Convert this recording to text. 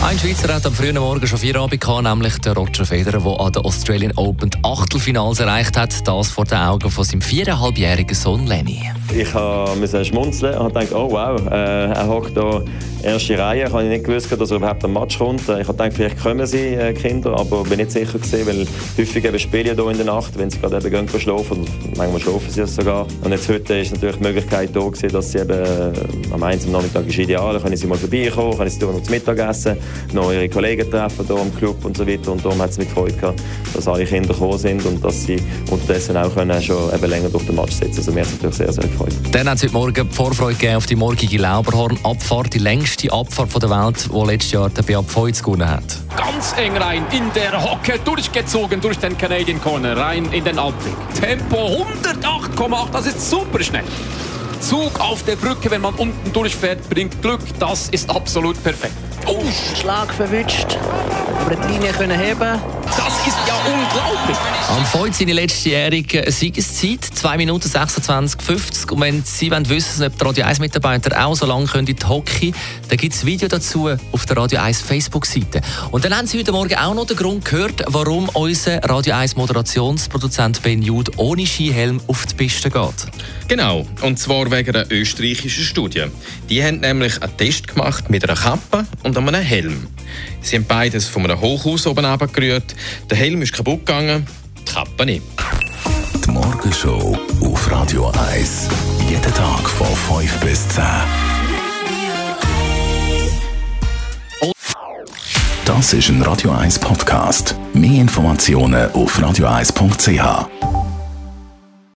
Ein Schweizer hat am frühen Morgen schon vier Abend gehabt, nämlich der Roger Federer, der an der Australian Open die Achtelfinals erreicht hat. Das vor den Augen von seinem viereinhalbjährigen Sohn Lenny. Ich musste schmunzeln und gedacht, oh wow, äh, er hockt hier erste Reihe. Ich habe nicht gewusst, dass er überhaupt am Match kommt. Ich gedacht, vielleicht kommen sie, äh, Kinder, aber bin nicht sicher gewesen, weil häufig spielen hier in der Nacht, wenn sie gerade eben schlafen. Und manchmal schlafen sie es sogar. Und jetzt heute ist natürlich die Möglichkeit da gewesen, dass sie eben äh, am 1. Nachmittag ist ideal. Können sie mal vorbeikommen, können sie noch zum Mittagessen, noch ihre Kollegen treffen hier im Club und so weiter. Und darum hat es mich gefreut gehabt, dass alle Kinder gekommen sind und dass sie unterdessen auch können schon eben länger durch den Match sitzen. Also mir hat es natürlich sehr, sehr gefreut. Dann hat es heute Morgen die Vorfreude gegeben auf die morgige Lauberhorn-Abfahrt, die längste Abfahrt der Welt, die letztes Jahr der Beat Feutz gewonnen hat. Ganz eng rein in der Hocke, durchgezogen durch den Canadian Corner, rein in den Abweg. Tempo 108,8, das ist super schnell. Zug auf der Brücke, wenn man unten durchfährt, bringt Glück, das ist absolut perfekt. Oh. Schlag verwünscht, aber die Linie können heben. Das ist ja unglaublich. Am Feuz seine letztjährige Siegeszeit 2 Minuten 26, 50. Und wenn Sie wollen wissen, ob der Radio 1 Mitarbeiter auch so lange können in die Hockey, dann gibt es ein Video dazu auf der Radio 1 Facebook-Seite. Und dann haben Sie heute Morgen auch noch den Grund gehört, warum unser Radio 1 Moderationsproduzent Ben Jude ohne Skihelm auf die Piste geht. Genau, und zwar wegen einer österreichischen Studie. Die haben nämlich einen Test gemacht mit einer Kappe und einem Helm. Sie haben beides von einem Hochhaus oben runtergerührt. Der Helm ist kaputt gegangen, die Kappe nicht. Die Morgenshow auf Radio 1. Jeden Tag von 5 bis 10. Das ist ein Radio 1 Podcast. Mehr Informationen auf radio1.ch.